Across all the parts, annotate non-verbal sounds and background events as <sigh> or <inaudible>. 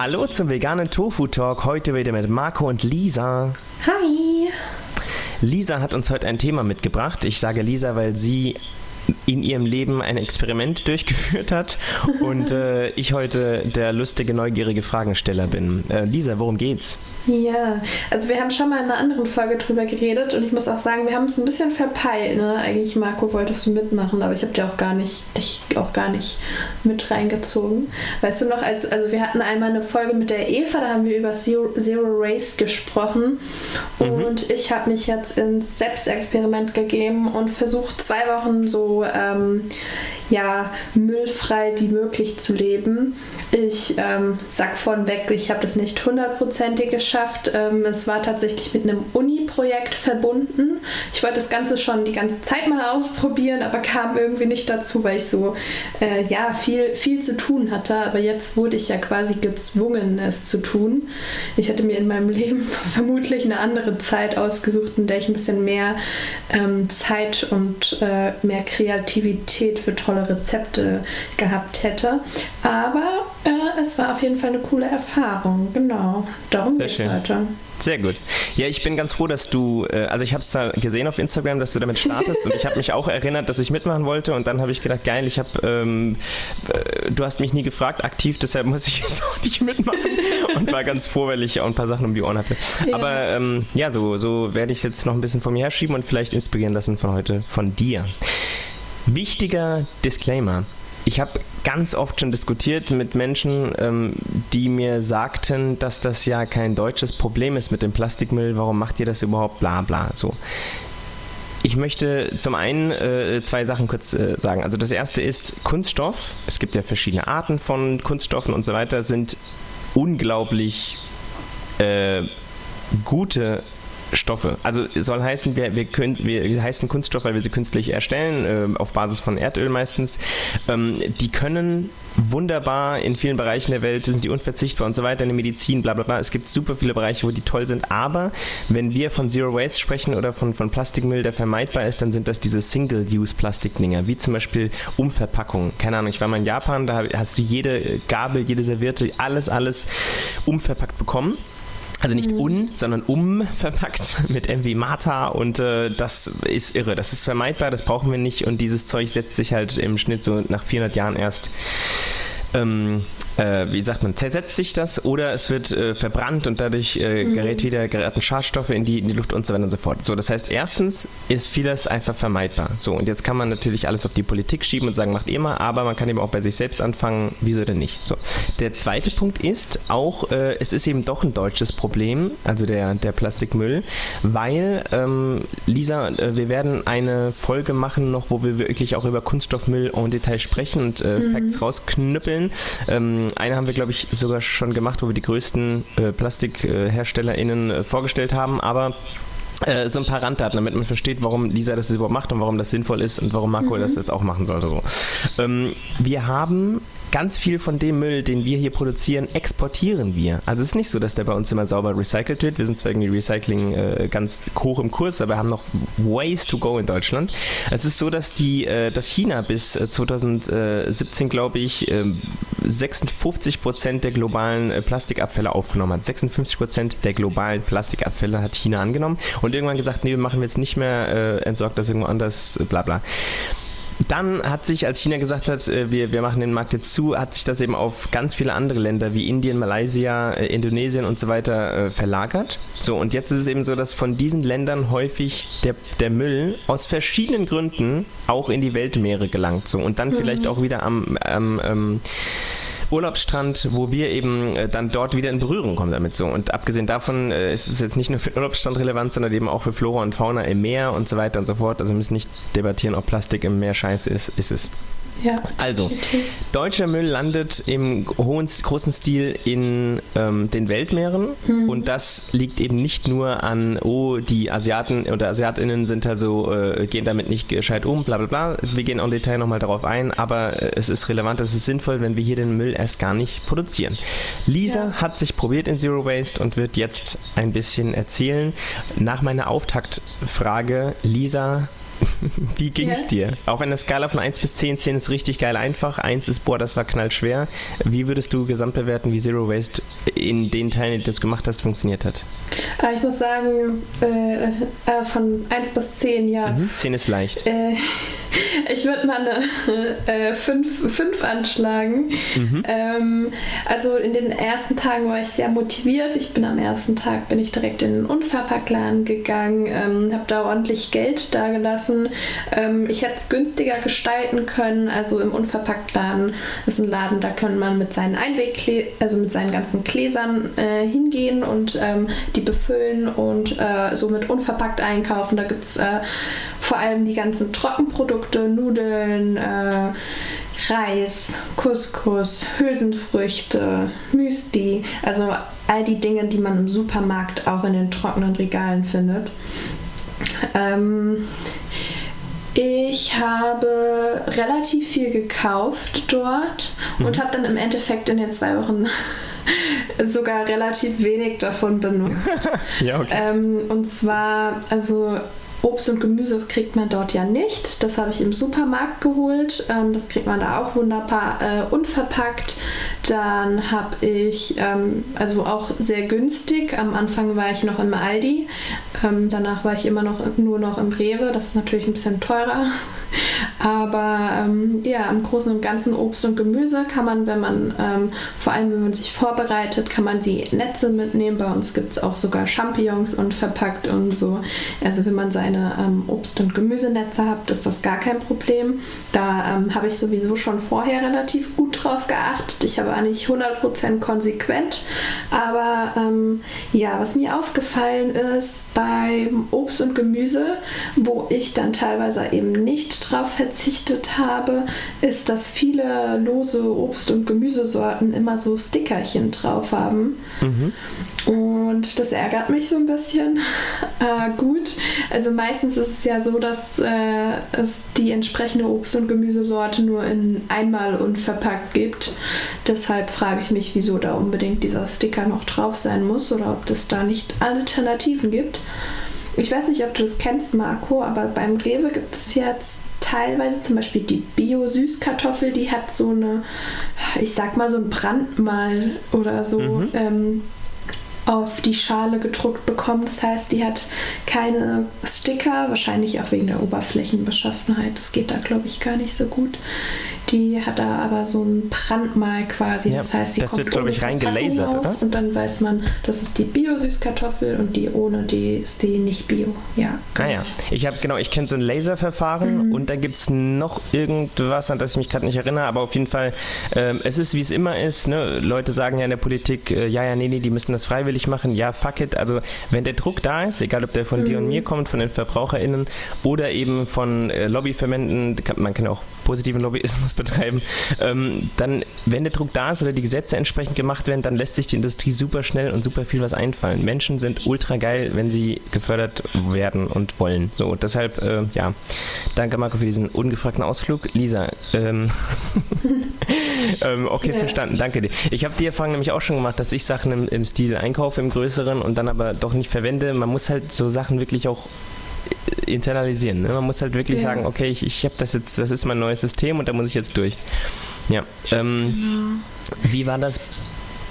Hallo zum veganen Tofu Talk. Heute wieder mit Marco und Lisa. Hi. Lisa hat uns heute ein Thema mitgebracht. Ich sage Lisa, weil sie in ihrem Leben ein Experiment durchgeführt hat und äh, ich heute der lustige, neugierige Fragensteller bin. Äh, Lisa, worum geht's? Ja, also wir haben schon mal in einer anderen Folge drüber geredet und ich muss auch sagen, wir haben es ein bisschen verpeilt. Ne? Eigentlich, Marco, wolltest du mitmachen, aber ich habe dir auch gar nicht, dich auch gar nicht mit reingezogen. Weißt du noch, als, also wir hatten einmal eine Folge mit der Eva, da haben wir über Zero, Zero Race gesprochen mhm. und ich habe mich jetzt ins Selbstexperiment gegeben und versucht zwei Wochen so ähm, ja, müllfrei wie möglich zu leben. Ich ähm, sag von weg, ich habe das nicht hundertprozentig geschafft. Ähm, es war tatsächlich mit einem Uni-Projekt verbunden. Ich wollte das Ganze schon die ganze Zeit mal ausprobieren, aber kam irgendwie nicht dazu, weil ich so äh, ja, viel, viel zu tun hatte. Aber jetzt wurde ich ja quasi gezwungen, es zu tun. Ich hätte mir in meinem Leben <laughs> vermutlich eine andere Zeit ausgesucht, in der ich ein bisschen mehr ähm, Zeit und äh, mehr Kreativität für tolle tolle Rezepte gehabt hätte. Aber äh, es war auf jeden Fall eine coole Erfahrung. Genau, darum geht es heute. Sehr gut. Ja, ich bin ganz froh, dass du, äh, also ich habe es da gesehen auf Instagram, dass du damit startest <laughs> und ich habe mich auch erinnert, dass ich mitmachen wollte und dann habe ich gedacht, geil, ich habe, ähm, äh, du hast mich nie gefragt aktiv, deshalb muss ich jetzt auch nicht mitmachen <laughs> und war ganz froh, weil ich auch ein paar Sachen um die Ohren hatte. Ja. Aber ähm, ja, so, so werde ich es jetzt noch ein bisschen von mir herschieben und vielleicht inspirieren lassen von heute von dir. Wichtiger Disclaimer. Ich habe ganz oft schon diskutiert mit Menschen, ähm, die mir sagten, dass das ja kein deutsches Problem ist mit dem Plastikmüll. Warum macht ihr das überhaupt? Bla bla. So. Ich möchte zum einen äh, zwei Sachen kurz äh, sagen. Also das erste ist Kunststoff. Es gibt ja verschiedene Arten von Kunststoffen und so weiter, sind unglaublich äh, gute Stoffe. Also soll heißen, wir, wir, können, wir heißen Kunststoff, weil wir sie künstlich erstellen, äh, auf Basis von Erdöl meistens. Ähm, die können wunderbar in vielen Bereichen der Welt, sind die unverzichtbar und so weiter, in der Medizin, bla bla bla. Es gibt super viele Bereiche, wo die toll sind, aber wenn wir von Zero Waste sprechen oder von, von Plastikmüll, der vermeidbar ist, dann sind das diese Single-Use-Plastikdinger, wie zum Beispiel Umverpackung. Keine Ahnung, ich war mal in Japan, da hast du jede Gabel, jede Serviette, alles, alles umverpackt bekommen. Also nicht mhm. un, sondern um verpackt <laughs> mit MV Mata und äh, das ist irre. Das ist vermeidbar, das brauchen wir nicht und dieses Zeug setzt sich halt im Schnitt so nach 400 Jahren erst ähm, äh, wie sagt man, zersetzt sich das oder es wird äh, verbrannt und dadurch äh, mhm. gerät wieder geraten Schadstoffe in die, in die Luft und so weiter und so fort. So, das heißt, erstens ist vieles einfach vermeidbar. So, und jetzt kann man natürlich alles auf die Politik schieben und sagen, macht ihr mal, aber man kann eben auch bei sich selbst anfangen, wieso denn nicht? So, der zweite Punkt ist auch, äh, es ist eben doch ein deutsches Problem, also der, der Plastikmüll, weil, ähm, Lisa, äh, wir werden eine Folge machen noch, wo wir wirklich auch über Kunststoffmüll en Detail sprechen und äh, mhm. Facts rausknüppeln. Ähm, eine haben wir, glaube ich, sogar schon gemacht, wo wir die größten äh, PlastikherstellerInnen äh, vorgestellt haben, aber äh, so ein paar Randdaten, damit man versteht, warum Lisa das überhaupt macht und warum das sinnvoll ist und warum Marco mhm. das jetzt auch machen sollte. So. Ähm, wir haben ganz viel von dem Müll, den wir hier produzieren, exportieren wir. Also es ist nicht so, dass der bei uns immer sauber recycelt wird. Wir sind zwar irgendwie Recycling äh, ganz hoch im Kurs, aber wir haben noch ways to go in Deutschland. Es ist so, dass die, äh, dass China bis 2017, äh, glaube ich, 56 ähm, Prozent der globalen äh, Plastikabfälle aufgenommen hat. 56 Prozent der globalen Plastikabfälle hat China angenommen und irgendwann gesagt, nee, wir machen jetzt nicht mehr äh, entsorgt das irgendwo anders, bla bla. Dann hat sich, als China gesagt hat, äh, wir, wir machen den Markt jetzt zu, hat sich das eben auf ganz viele andere Länder wie Indien, Malaysia, äh, Indonesien und so weiter äh, verlagert. So, und jetzt ist es eben so, dass von diesen Ländern häufig der, der Müll aus verschiedenen Gründen auch in die Weltmeere gelangt. So, und dann mhm. vielleicht auch wieder am, am ähm, Urlaubsstrand, wo wir eben äh, dann dort wieder in Berührung kommen damit so. Und abgesehen davon äh, ist es jetzt nicht nur für den Urlaubsstrand relevant, sondern eben auch für Flora und Fauna im Meer und so weiter und so fort. Also wir müssen nicht debattieren, ob Plastik im Meer scheiße ist, ist es. Ja, also, deutscher Müll landet im hohen, großen Stil in ähm, den Weltmeeren mhm. und das liegt eben nicht nur an, oh, die Asiaten oder Asiatinnen sind also, äh, gehen damit nicht gescheit um, bla bla bla. Wir gehen im Detail nochmal darauf ein, aber äh, es ist relevant, es ist sinnvoll, wenn wir hier den Müll erst gar nicht produzieren. Lisa ja. hat sich probiert in Zero Waste und wird jetzt ein bisschen erzählen. Nach meiner Auftaktfrage, Lisa, Wie ging es ja. dir? Auf einer Skala von 1 bis 10, 10 ist richtig geil einfach, 1 ist, boah, das war knallschwer. Wie würdest du gesamt bewerten, wie Zero Waste in den Teilen, die du es gemacht hast, funktioniert hat? Äh, ich muss sagen, äh, äh, von 1 bis 10, ja. Mhm, 10 ist leicht. Äh, <laughs> ich würde mal eine 5 äh, anschlagen. Mhm. Ähm, also in den ersten Tagen war ich sehr motiviert. Ich bin am ersten Tag bin ich direkt in den Unverpacktladen gegangen, ähm, habe da ordentlich Geld dagelassen. Ähm, ich hätte es günstiger gestalten können. Also im Unverpacktladen ist ein Laden, da kann man mit seinen Einweg, also mit seinen ganzen Gläsern äh, hingehen und ähm, die befüllen und äh, somit unverpackt einkaufen. Da gibt es äh, vor allem die ganzen Trockenprodukte, Nudeln, äh, Reis, Couscous, Hülsenfrüchte, Müsli, also all die Dinge, die man im Supermarkt auch in den trockenen Regalen findet. Ähm, ich habe relativ viel gekauft dort mhm. und habe dann im Endeffekt in den zwei Wochen <laughs> sogar relativ wenig davon benutzt. <laughs> ja, okay. Ähm, und zwar, also Obst und Gemüse kriegt man dort ja nicht. Das habe ich im Supermarkt geholt. Ähm, das kriegt man da auch wunderbar äh, unverpackt. Dann habe ich, ähm, also auch sehr günstig. Am Anfang war ich noch im Aldi. Ähm, danach war ich immer noch nur noch im Rewe. Das ist natürlich ein bisschen teurer. Aber ähm, ja, im Großen und Ganzen Obst und Gemüse kann man, wenn man, ähm, vor allem wenn man sich vorbereitet, kann man die Netze mitnehmen. Bei uns gibt es auch sogar Champignons und verpackt und so. Also wenn man seine ähm, Obst- und Gemüsenetze hat, ist das gar kein Problem. Da ähm, habe ich sowieso schon vorher relativ gut drauf geachtet. Ich habe nicht 100% konsequent, aber ähm, ja, was mir aufgefallen ist beim Obst und Gemüse, wo ich dann teilweise eben nicht drauf verzichtet habe, ist, dass viele lose Obst- und Gemüsesorten immer so Stickerchen drauf haben. Mhm. Und das ärgert mich so ein bisschen. Äh, <laughs> gut, also meistens ist es ja so, dass äh, es die entsprechende Obst- und Gemüsesorte nur in einmal unverpackt gibt. Deshalb frage ich mich, wieso da unbedingt dieser Sticker noch drauf sein muss oder ob es da nicht Alternativen gibt. Ich weiß nicht, ob du das kennst, Marco, aber beim Rewe gibt es jetzt teilweise zum Beispiel die Bio-Süßkartoffel, die hat so eine, ich sag mal so ein Brandmal oder so. Mhm. Ähm, auf die Schale gedruckt bekommen. Das heißt, die hat keine Sticker, wahrscheinlich auch wegen der Oberflächenbeschaffenheit. Das geht da, glaube ich, gar nicht so gut. Die hat da aber so ein Brandmal quasi. Ja, das heißt, die das kommt wird, glaube ich, reingelasert, oder? Und dann weiß man, das ist die Bio-Süßkartoffel und die ohne, die ist die nicht Bio. Ja. Genau. Ah ich habe genau, ich kenne so ein Laserverfahren mhm. und da gibt es noch irgendwas, an das ich mich gerade nicht erinnere, aber auf jeden Fall, ähm, es ist wie es immer ist. Ne? Leute sagen ja in der Politik, äh, ja, ja, nee, nee, die müssen das freiwillig machen. Ja, fuck it. Also wenn der Druck da ist, egal ob der von mhm. dir und mhm. mir kommt, von den VerbraucherInnen oder eben von äh, Lobbyverbänden, man kann auch positiven Lobbyismus <laughs> betreiben, ähm, dann, wenn der Druck da ist oder die Gesetze entsprechend gemacht werden, dann lässt sich die Industrie super schnell und super viel was einfallen. Menschen sind ultra geil, wenn sie gefördert werden und wollen. So, deshalb, äh, ja, danke Marco für diesen ungefragten Ausflug. Lisa, ähm, <laughs> ähm, okay, ja. verstanden, danke dir. Ich habe die Erfahrung nämlich auch schon gemacht, dass ich Sachen im, im Stil einkaufe, im größeren und dann aber doch nicht verwende. Man muss halt so Sachen wirklich auch internalisieren. Ne? Man muss halt wirklich ja. sagen, okay, ich, ich habe das jetzt, das ist mein neues System und da muss ich jetzt durch. Ja. Ähm, genau. Wie war das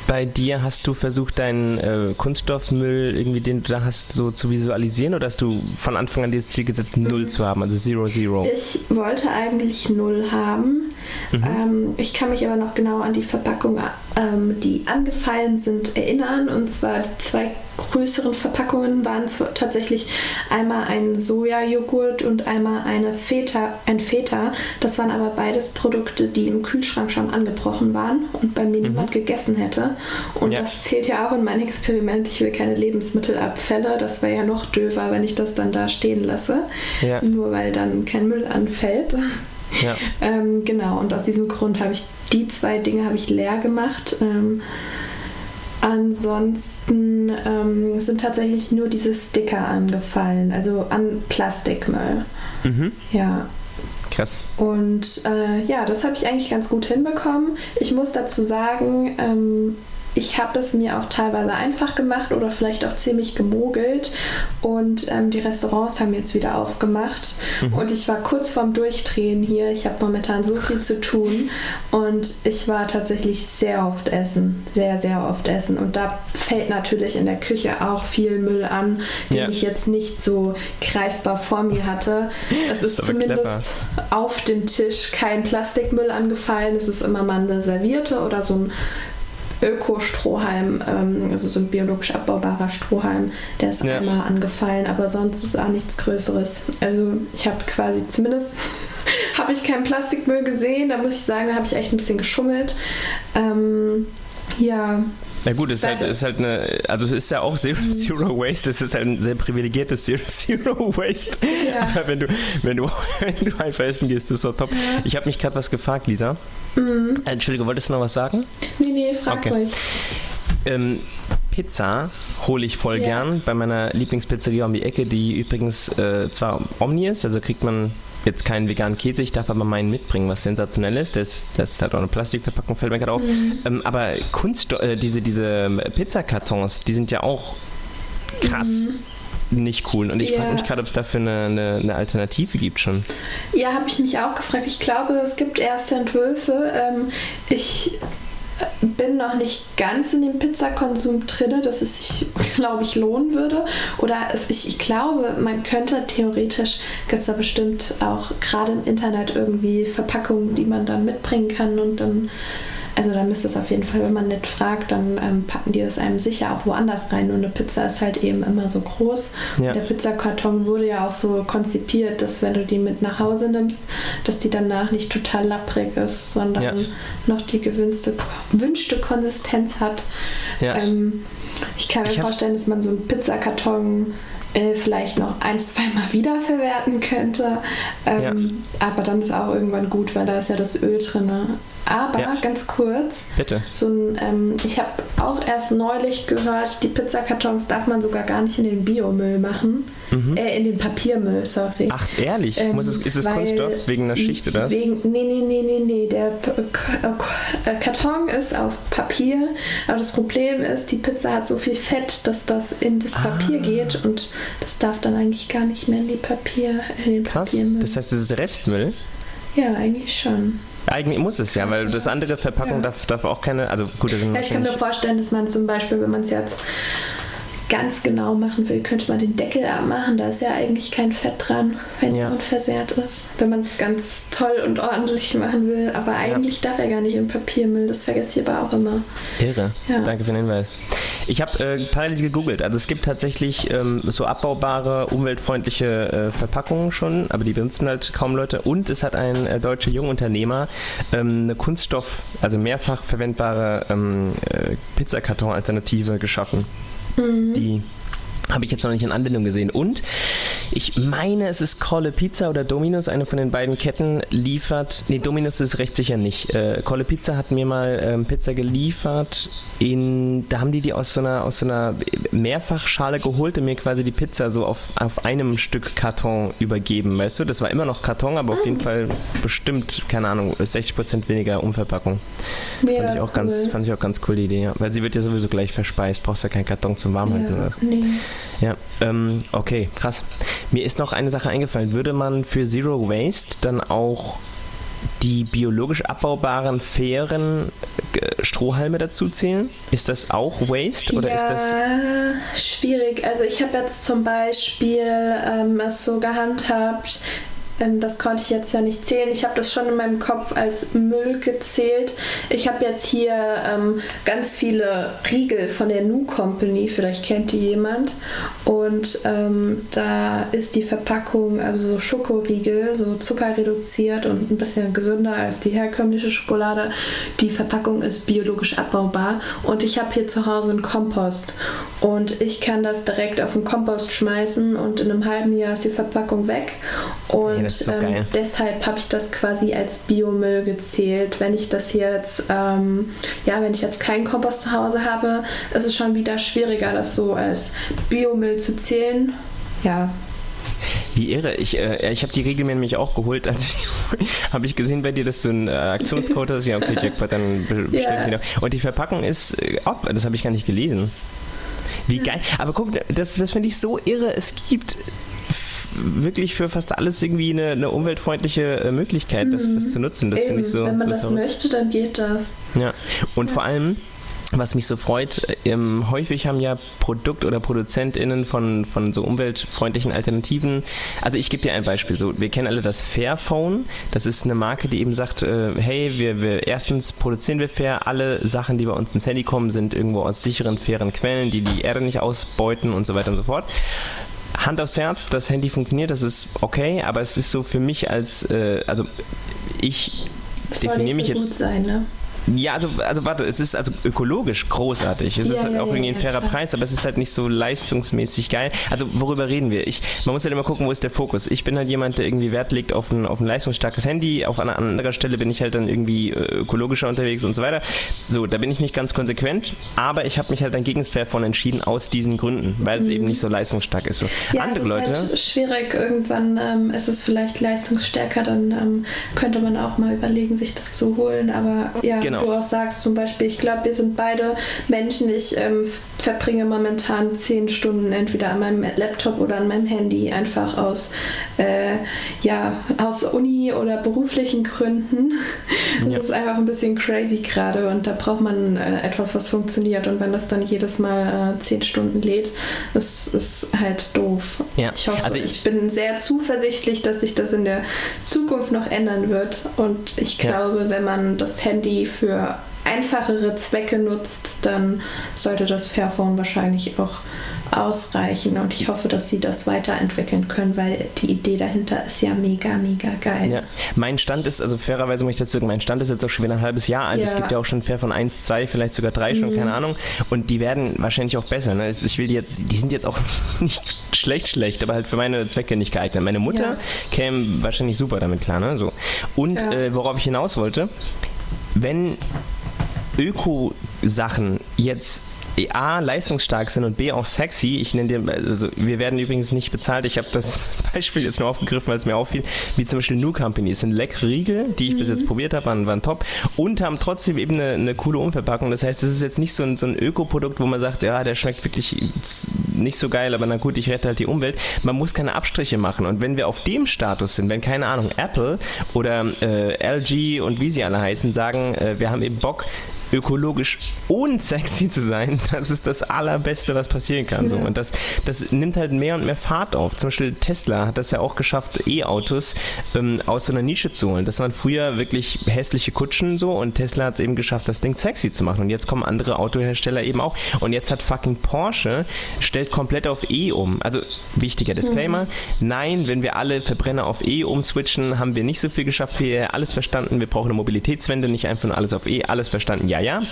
bei dir? Hast du versucht, deinen äh, Kunststoffmüll irgendwie, den du da hast, so zu visualisieren oder hast du von Anfang an dieses Ziel gesetzt, null mhm. zu haben, also Zero Zero? Ich wollte eigentlich null haben. Mhm. Ähm, ich kann mich aber noch genau an die Verpackung, ähm, die angefallen sind, erinnern. Und zwar die zwei größeren Verpackungen waren tatsächlich einmal ein Sojajoghurt und einmal eine Feta, ein Feta. Das waren aber beides Produkte, die im Kühlschrank schon angebrochen waren und bei mir mhm. niemand gegessen hätte. Und ja. das zählt ja auch in mein Experiment. Ich will keine Lebensmittelabfälle. Das wäre ja noch döver, wenn ich das dann da stehen lasse. Ja. Nur weil dann kein Müll anfällt. Ja. ähm, genau, und aus diesem Grund habe ich die zwei Dinge habe ich leer gemacht. Ähm, Ansonsten ähm, sind tatsächlich nur diese Sticker angefallen, also an Plastikmüll. Mhm. Ja. Krass. Und äh, ja, das habe ich eigentlich ganz gut hinbekommen. Ich muss dazu sagen, ähm, ich habe es mir auch teilweise einfach gemacht oder vielleicht auch ziemlich gemogelt. Und ähm, die Restaurants haben jetzt wieder aufgemacht. Mhm. Und ich war kurz vorm Durchdrehen hier. Ich habe momentan so viel zu tun. Und ich war tatsächlich sehr oft essen. Sehr, sehr oft essen. Und da fällt natürlich in der Küche auch viel Müll an, den ja. ich jetzt nicht so greifbar vor mir hatte. Es ist, <laughs> ist zumindest clever. auf dem Tisch kein Plastikmüll angefallen. Es ist immer mal eine Servierte oder so ein Öko-Strohhalm, ähm, also so ein biologisch abbaubarer Strohhalm, der ist ja. einmal angefallen, aber sonst ist auch nichts Größeres. Also ich habe quasi zumindest <laughs> habe ich keinen Plastikmüll gesehen, da muss ich sagen, da habe ich echt ein bisschen geschummelt. Ähm, ja, na gut, es ist halt, ist halt eine, also es ist ja auch Zero, mhm. Zero Waste, es ist halt ein sehr privilegiertes Zero, Zero Waste. Ja. Aber wenn du, wenn, du, <laughs> wenn du einfach essen gehst, ist doch top. Ja. Ich habe mich gerade was gefragt, Lisa. Mhm. Entschuldige, wolltest du noch was sagen? Nee, nee, frag okay. ruhig. Ähm, Pizza hole ich voll ja. gern bei meiner Lieblingspizzeria um die Ecke, die übrigens äh, zwar Omni ist, also kriegt man jetzt keinen veganen Käse, ich darf aber meinen mitbringen, was sensationell ist. Das, das hat auch eine Plastikverpackung, fällt mir gerade auf. Mhm. Ähm, aber Kunst, äh, diese, diese Pizzakartons, die sind ja auch krass. Mhm nicht cool. Und ich ja. frage mich gerade, ob es dafür eine, eine, eine, Alternative gibt schon. Ja, habe ich mich auch gefragt. Ich glaube, es gibt erste Entwürfe. Ähm, ich bin noch nicht ganz in dem Pizzakonsum drin, dass es sich, glaube ich, lohnen würde. Oder es, ich, ich glaube, man könnte theoretisch, gibt es da bestimmt auch gerade im Internet irgendwie Verpackungen, die man dann mitbringen kann und dann also da müsste es auf jeden Fall, wenn man nicht fragt, dann ähm, packen die das einem sicher auch woanders rein. Und eine Pizza ist halt eben immer so groß. Ja. der Pizzakarton wurde ja auch so konzipiert, dass wenn du die mit nach Hause nimmst, dass die danach nicht total lapprig ist, sondern ja. noch die gewünschte, wünschte Konsistenz hat. Ja. Ähm, ich kann mir ich vorstellen, dass man so einen Pizzakarton äh, vielleicht noch ein, zweimal wiederverwerten könnte. Ähm. Aber dann ist auch irgendwann gut, weil da ist ja das Öl drin. Aber ja. ganz kurz, bitte. So ein, ähm, ich habe auch erst neulich gehört, die Pizzakartons darf man sogar gar nicht in den Biomüll machen. Mhm. Äh, in den Papiermüll, sorry. Ach, ehrlich? Ähm, Muss es, ist es Kunststoff wegen einer Schicht oder was? Wegen, nee, nee, nee, nee, nee. Der äh, Karton ist aus Papier, aber das Problem ist, die Pizza hat so viel Fett, dass das in das Papier ah. geht und das darf dann eigentlich gar nicht mehr in die Papier, in den Krass. Papiermüll. Das heißt, es ist Restmüll? Ja, eigentlich schon. Eigentlich muss es ja, weil das andere Verpackung ja. darf, darf auch keine, also gut, das ja, ich kann mir vorstellen, dass man zum Beispiel, wenn man es jetzt ganz genau machen will, könnte man den Deckel abmachen. Da ist ja eigentlich kein Fett dran, wenn ja. er unversehrt ist. Wenn man es ganz toll und ordentlich machen will. Aber eigentlich ja. darf er gar nicht in Papiermüll. Das vergesse ich aber auch immer. Irre. Ja. Danke für den Hinweis. Ich habe äh, parallel gegoogelt. Also es gibt tatsächlich ähm, so abbaubare, umweltfreundliche äh, Verpackungen schon, aber die benutzen halt kaum Leute. Und es hat ein äh, deutscher Jungunternehmer ähm, eine Kunststoff, also mehrfach verwendbare ähm, äh, Pizzakarton-Alternative geschaffen mhm. die habe ich jetzt noch nicht in Anwendung gesehen. Und ich meine, es ist Colle Pizza oder Domino's, eine von den beiden Ketten liefert. Nee, Domino's ist recht sicher nicht. Äh, Colle Pizza hat mir mal ähm, Pizza geliefert. In, da haben die die aus so einer, aus so einer Mehrfachschale geholt und mir quasi die Pizza so auf, auf einem Stück Karton übergeben. Weißt du, das war immer noch Karton, aber auf jeden Fall bestimmt, keine Ahnung, 60% weniger Umverpackung. Ja, fand, ich auch cool. ganz, fand ich auch ganz cool die Idee. Ja. Weil sie wird ja sowieso gleich verspeist. Brauchst ja keinen Karton zum Warmhalten ja, oder. Nee. Ja, ähm, okay, krass. Mir ist noch eine Sache eingefallen. Würde man für Zero Waste dann auch die biologisch abbaubaren fairen äh, Strohhalme dazu zählen? Ist das auch Waste oder ja, ist das schwierig? Also ich habe jetzt zum Beispiel ähm, es so gehandhabt, das konnte ich jetzt ja nicht zählen. Ich habe das schon in meinem Kopf als Müll gezählt. Ich habe jetzt hier ähm, ganz viele Riegel von der Nu Company, vielleicht kennt die jemand. Und ähm, da ist die Verpackung, also so Schokoriegel, so zuckerreduziert und ein bisschen gesünder als die herkömmliche Schokolade. Die Verpackung ist biologisch abbaubar. Und ich habe hier zu Hause einen Kompost. Und ich kann das direkt auf den Kompost schmeißen und in einem halben Jahr ist die Verpackung weg. Und so ähm, deshalb habe ich das quasi als Biomüll gezählt. Wenn ich das jetzt, ähm, ja, wenn ich jetzt keinen Kompost zu Hause habe, ist es schon wieder schwieriger, das so als Biomüll zu zählen. Ja, Wie irre. Ich, äh, ich habe die Regel mir nämlich auch geholt, als ich <laughs> habe ich gesehen bei dir, dass du einen äh, Aktionscode hast. Ja, okay, <laughs> Jackpot, dann bestelle yeah. ich wieder. Und die Verpackung ist, äh, oh, das habe ich gar nicht gelesen. Wie geil. Aber guck, das, das finde ich so irre. Es gibt wirklich für fast alles irgendwie eine, eine umweltfreundliche äh, Möglichkeit, das, das zu nutzen. Das finde ich so. Wenn man so das verrückt. möchte, dann geht das. Ja, und ja. vor allem was mich so freut, ähm, häufig haben ja Produkt- oder ProduzentInnen von, von so umweltfreundlichen Alternativen. Also ich gebe dir ein Beispiel. So, wir kennen alle das Fairphone. Das ist eine Marke, die eben sagt, äh, hey, wir, wir erstens produzieren wir fair, alle Sachen, die bei uns ins Handy kommen, sind irgendwo aus sicheren, fairen Quellen, die die Erde nicht ausbeuten und so weiter und so fort. Hand aufs Herz, das Handy funktioniert, das ist okay, aber es ist so für mich als, äh, also ich definiere mich so jetzt. Sein, ne? Ja, also, also warte, es ist also ökologisch großartig. Es ja, ist halt ja, auch irgendwie ein fairer klar. Preis, aber es ist halt nicht so leistungsmäßig geil. Also worüber reden wir? Ich, man muss halt immer gucken, wo ist der Fokus. Ich bin halt jemand, der irgendwie Wert legt auf ein, auf ein leistungsstarkes Handy. Auf einer anderen Stelle bin ich halt dann irgendwie äh, ökologischer unterwegs und so weiter. So, da bin ich nicht ganz konsequent, aber ich habe mich halt dann gegen das Fairphone entschieden aus diesen Gründen, weil es mhm. eben nicht so leistungsstark ist. So, ja, andere es ist Leute. Halt schwierig. Irgendwann ähm, ist es vielleicht leistungsstärker, dann ähm, könnte man auch mal überlegen, sich das zu holen. Aber ja, genau genau. du auch sagst, zum Beispiel, ich glaube, wir sind beide Menschen. Ich ähm, verbringe momentan zehn Stunden entweder an meinem Laptop oder an meinem Handy, einfach aus, äh, ja, aus Uni oder beruflichen Gründen. <laughs> Das ja. ist einfach ein bisschen crazy gerade und da braucht man äh, etwas, was funktioniert. Und wenn das dann jedes Mal äh, zehn Stunden lädt, ist, ist halt doof. Ja. Ich hoffe, also ich, ich, bin sehr zuversichtlich, dass sich das in der Zukunft noch ändern wird. Und ich glaube, ja. wenn man das Handy für einfachere Zwecke nutzt, dann sollte das Fairphone wahrscheinlich auch ausreichen. Und ich hoffe, dass sie das weiterentwickeln können, weil die Idee dahinter ist ja mega, mega geil. Ja. Mein Stand ist, also fairerweise muss ich dazu sagen, mein Stand ist jetzt auch schon wieder ein halbes Jahr alt. Ja. Es gibt ja auch schon Fairphone 1, 2, vielleicht sogar 3 schon, mhm. keine Ahnung. Und die werden wahrscheinlich auch besser. Ne? Ich will die, die sind jetzt auch <laughs> nicht schlecht, schlecht, aber halt für meine Zwecke nicht geeignet. Meine Mutter ja. käme wahrscheinlich super damit klar. Ne? So. Und äh, worauf ich hinaus wollte, wenn Öko-Sachen jetzt A, leistungsstark sind und B, auch sexy. Ich nenne dir, also wir werden übrigens nicht bezahlt. Ich habe das <laughs> Beispiel jetzt nur aufgegriffen, weil es mir auffiel, wie zum Beispiel New Company. Es sind leckere Riegel, die ich mhm. bis jetzt probiert habe, waren, waren top und haben trotzdem eben eine, eine coole Umverpackung. Das heißt, es ist jetzt nicht so ein, so ein Ökoprodukt, wo man sagt, ja, der schmeckt wirklich nicht so geil, aber na gut, ich rette halt die Umwelt. Man muss keine Abstriche machen. Und wenn wir auf dem Status sind, wenn keine Ahnung, Apple oder äh, LG und wie sie alle heißen, sagen, äh, wir haben eben Bock, ökologisch und sexy zu sein, <laughs> das ist das Allerbeste, was passieren kann. So. Und das, das nimmt halt mehr und mehr Fahrt auf. Zum Beispiel Tesla hat das ja auch geschafft, E-Autos ähm, aus so einer Nische zu holen. Das waren früher wirklich hässliche Kutschen so und Tesla hat es eben geschafft, das Ding sexy zu machen. Und jetzt kommen andere Autohersteller eben auch. Und jetzt hat fucking Porsche, stellt komplett auf E um. Also wichtiger Disclaimer, mhm. nein, wenn wir alle Verbrenner auf E umswitchen, haben wir nicht so viel geschafft. Wir alles verstanden, wir brauchen eine Mobilitätswende, nicht einfach nur alles auf E, alles verstanden, ja ja, ja.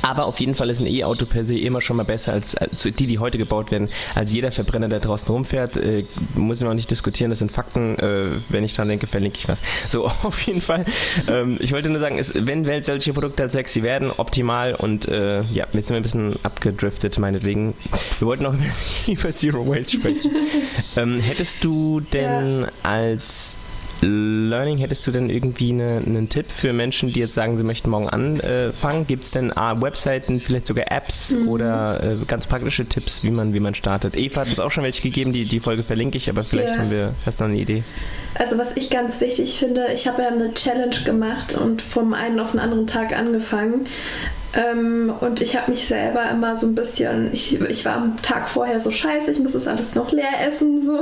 Aber auf jeden Fall ist ein E-Auto per se immer schon mal besser als, als, die, die heute gebaut werden, als jeder Verbrenner, der draußen rumfährt. Äh, muss ich noch nicht diskutieren, das sind Fakten. Äh, wenn ich dran denke, verlinke ich was. So, <laughs> auf jeden Fall. Ähm, ich wollte nur sagen, es, wenn Welt solche Produkte als sexy werden, optimal und äh, ja, jetzt sind wir ein bisschen abgedriftet, meinetwegen. Wir wollten noch <laughs> über Zero Waste sprechen. <laughs> ähm, hättest du denn ja. als Learning, hättest du denn irgendwie eine, einen Tipp für Menschen, die jetzt sagen, sie möchten morgen anfangen? Gibt es denn ah, Webseiten, vielleicht sogar Apps mhm. oder äh, ganz praktische Tipps, wie man, wie man startet? Eva hat uns auch schon welche gegeben, die, die Folge verlinke ich, aber vielleicht ja. haben wir, hast du noch eine Idee? Also was ich ganz wichtig finde, ich habe ja eine Challenge gemacht und vom einen auf den anderen Tag angefangen. Ähm, und ich habe mich selber immer so ein bisschen, ich, ich war am Tag vorher so scheiße, ich muss das alles noch leer essen, <laughs> so.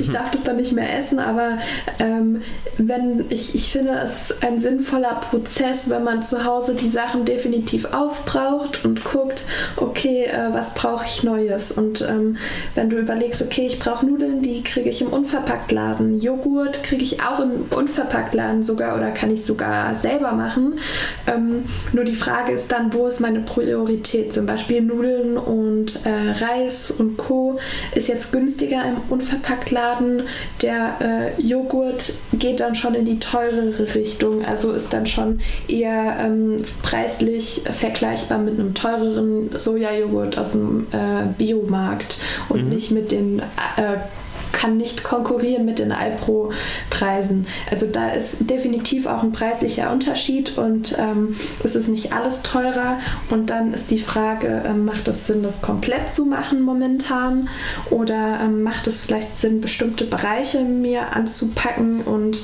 Ich darf das dann nicht mehr essen, aber ähm, wenn ich, ich finde, es ist ein sinnvoller Prozess, wenn man zu Hause die Sachen definitiv aufbraucht und guckt, okay, äh, was brauche ich Neues? Und ähm, wenn du überlegst, okay, ich brauche Nudeln, die kriege ich im Unverpacktladen, Joghurt kriege ich auch im Unverpacktladen sogar oder kann ich sogar selber machen. Ähm, nur die Frage ist dann, dann, wo ist meine Priorität? Zum Beispiel Nudeln und äh, Reis und Co. ist jetzt günstiger im Unverpacktladen. Der äh, Joghurt geht dann schon in die teurere Richtung, also ist dann schon eher ähm, preislich vergleichbar mit einem teureren Sojajoghurt aus dem äh, Biomarkt und mhm. nicht mit den äh, kann nicht konkurrieren mit den Alpro-Preisen. Also da ist definitiv auch ein preislicher Unterschied und ähm, es ist nicht alles teurer. Und dann ist die Frage, ähm, macht es Sinn, das komplett zu machen momentan? Oder ähm, macht es vielleicht Sinn, bestimmte Bereiche mir anzupacken? Und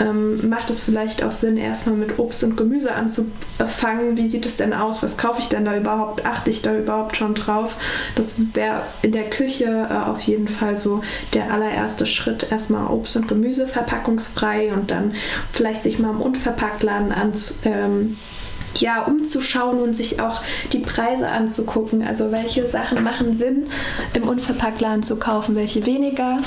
ähm, macht es vielleicht auch Sinn, erstmal mit Obst und Gemüse anzufangen? Wie sieht es denn aus? Was kaufe ich denn da überhaupt? Achte ich da überhaupt schon drauf? Das wäre in der Küche äh, auf jeden Fall so der allererste Schritt. Erstmal Obst und Gemüse verpackungsfrei und dann vielleicht sich mal im Unverpacktladen an, ähm, ja, umzuschauen und sich auch die Preise anzugucken. Also welche Sachen machen Sinn im Unverpacktladen zu kaufen, welche weniger.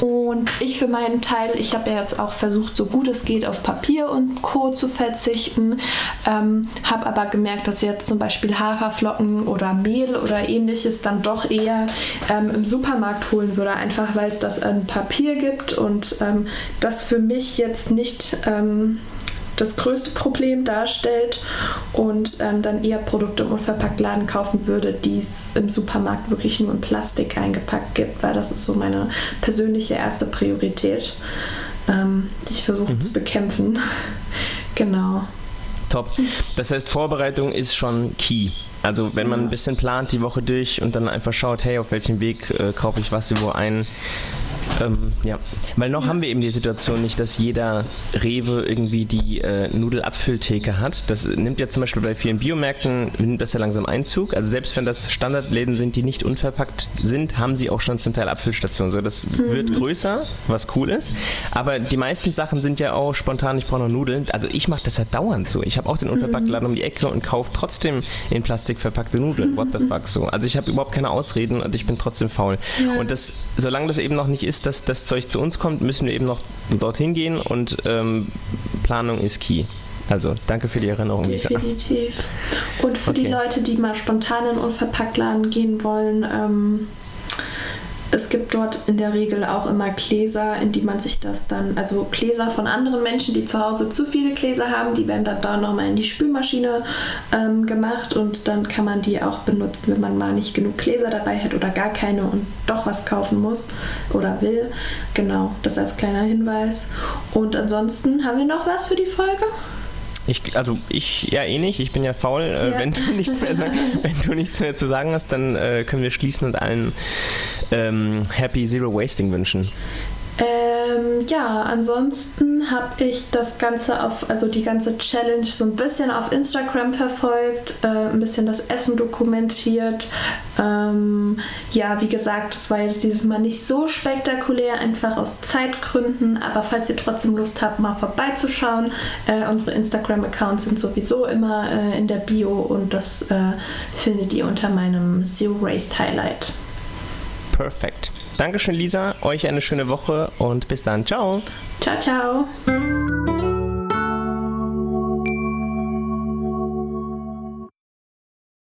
Und ich für meinen Teil, ich habe ja jetzt auch versucht, so gut es geht, auf Papier und Co. zu verzichten, ähm, habe aber gemerkt, dass jetzt zum Beispiel Haferflocken oder Mehl oder ähnliches dann doch eher ähm, im Supermarkt holen würde, einfach weil es das in Papier gibt und ähm, das für mich jetzt nicht ähm, das größte Problem darstellt und ähm, dann eher Produkte im Unverpacktladen kaufen würde, die es im Supermarkt wirklich nur in Plastik eingepackt gibt, weil das ist so meine persönliche erste Priorität, ähm, die ich versuche mhm. zu bekämpfen. <laughs> genau. Top. Das heißt, Vorbereitung ist schon key. Also wenn man ein bisschen plant die Woche durch und dann einfach schaut, hey, auf welchem Weg äh, kaufe ich was wo ein, ähm, ja, weil noch ja. haben wir eben die Situation nicht, dass jeder Rewe irgendwie die äh, Nudelabfülltheke hat. Das nimmt ja zum Beispiel bei vielen Biomärkten, nimmt das ja langsam Einzug. Also selbst wenn das Standardläden sind, die nicht unverpackt sind, haben sie auch schon zum Teil Abfüllstationen. So, das mhm. wird größer, was cool ist. Aber die meisten Sachen sind ja auch spontan, ich brauche noch Nudeln. Also ich mache das ja dauernd so. Ich habe auch den unverpackten Laden um die Ecke und kaufe trotzdem in Plastik verpackte Nudeln. What the <laughs> fuck so. Also ich habe überhaupt keine Ausreden und ich bin trotzdem faul. Ja. Und das, solange das eben noch nicht ist, dass das Zeug zu uns kommt, müssen wir eben noch dorthin gehen und ähm, Planung ist key. Also danke für die Erinnerung. Definitiv. Und für okay. die Leute, die mal spontan in Unverpacktladen gehen wollen, ähm, es gibt dort in der Regel auch immer Gläser, in die man sich das dann, also Gläser von anderen Menschen, die zu Hause zu viele Gläser haben, die werden dann da nochmal in die Spülmaschine ähm, gemacht und dann kann man die auch benutzen, wenn man mal nicht genug Gläser dabei hat oder gar keine und doch was kaufen muss oder will. Genau, das als kleiner Hinweis. Und ansonsten haben wir noch was für die Folge? Ich, also ich ja eh nicht, ich bin ja faul. Äh, ja. Wenn, du nichts mehr sag, <laughs> wenn du nichts mehr zu sagen hast, dann äh, können wir schließen und allen ähm, Happy Zero Wasting wünschen. Ähm, ja, ansonsten habe ich das Ganze auf, also die ganze Challenge so ein bisschen auf Instagram verfolgt, äh, ein bisschen das Essen dokumentiert. Ähm, ja, wie gesagt, das war jetzt dieses Mal nicht so spektakulär, einfach aus Zeitgründen. Aber falls ihr trotzdem Lust habt, mal vorbeizuschauen, äh, unsere Instagram-Accounts sind sowieso immer äh, in der Bio und das äh, findet ihr unter meinem Zero Waste Highlight. Perfekt. Dankeschön, Lisa. Euch eine schöne Woche und bis dann. Ciao. Ciao, ciao.